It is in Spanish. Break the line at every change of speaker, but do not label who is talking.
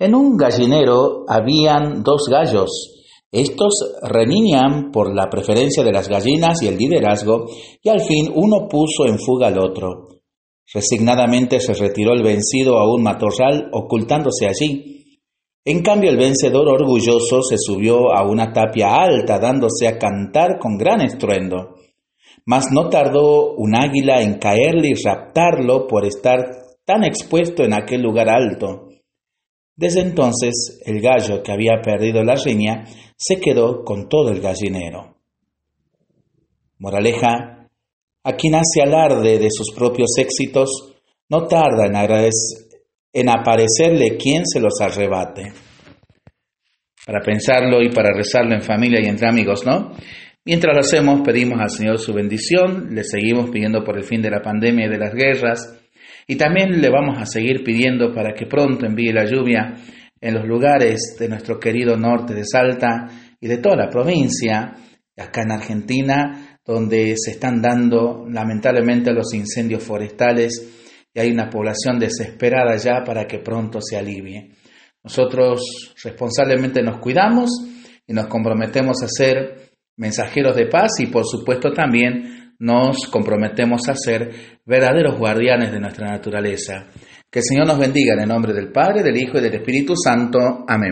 En un gallinero habían dos gallos. Estos reñían por la preferencia de las gallinas y el liderazgo, y al fin uno puso en fuga al otro. Resignadamente se retiró el vencido a un matorral, ocultándose allí. En cambio, el vencedor orgulloso se subió a una tapia alta, dándose a cantar con gran estruendo. Mas no tardó un águila en caerle y raptarlo por estar tan expuesto en aquel lugar alto. Desde entonces el gallo que había perdido la riña se quedó con todo el gallinero. Moraleja, a quien hace alarde de sus propios éxitos, no tarda en, en aparecerle quien se los arrebate. Para pensarlo y para rezarlo en familia y entre amigos, ¿no? Mientras lo hacemos, pedimos al Señor su bendición, le seguimos pidiendo por el fin de la pandemia y de las guerras, y también le vamos a seguir pidiendo para que pronto envíe la lluvia en los lugares de nuestro querido norte de Salta y de toda la provincia, acá en Argentina, donde se están dando lamentablemente los incendios forestales y hay una población desesperada ya para que pronto se alivie. Nosotros responsablemente nos cuidamos y nos comprometemos a ser mensajeros de paz y por supuesto también nos comprometemos a ser verdaderos guardianes de nuestra naturaleza. Que el Señor nos bendiga en el nombre del Padre, del Hijo y del Espíritu Santo. Amén.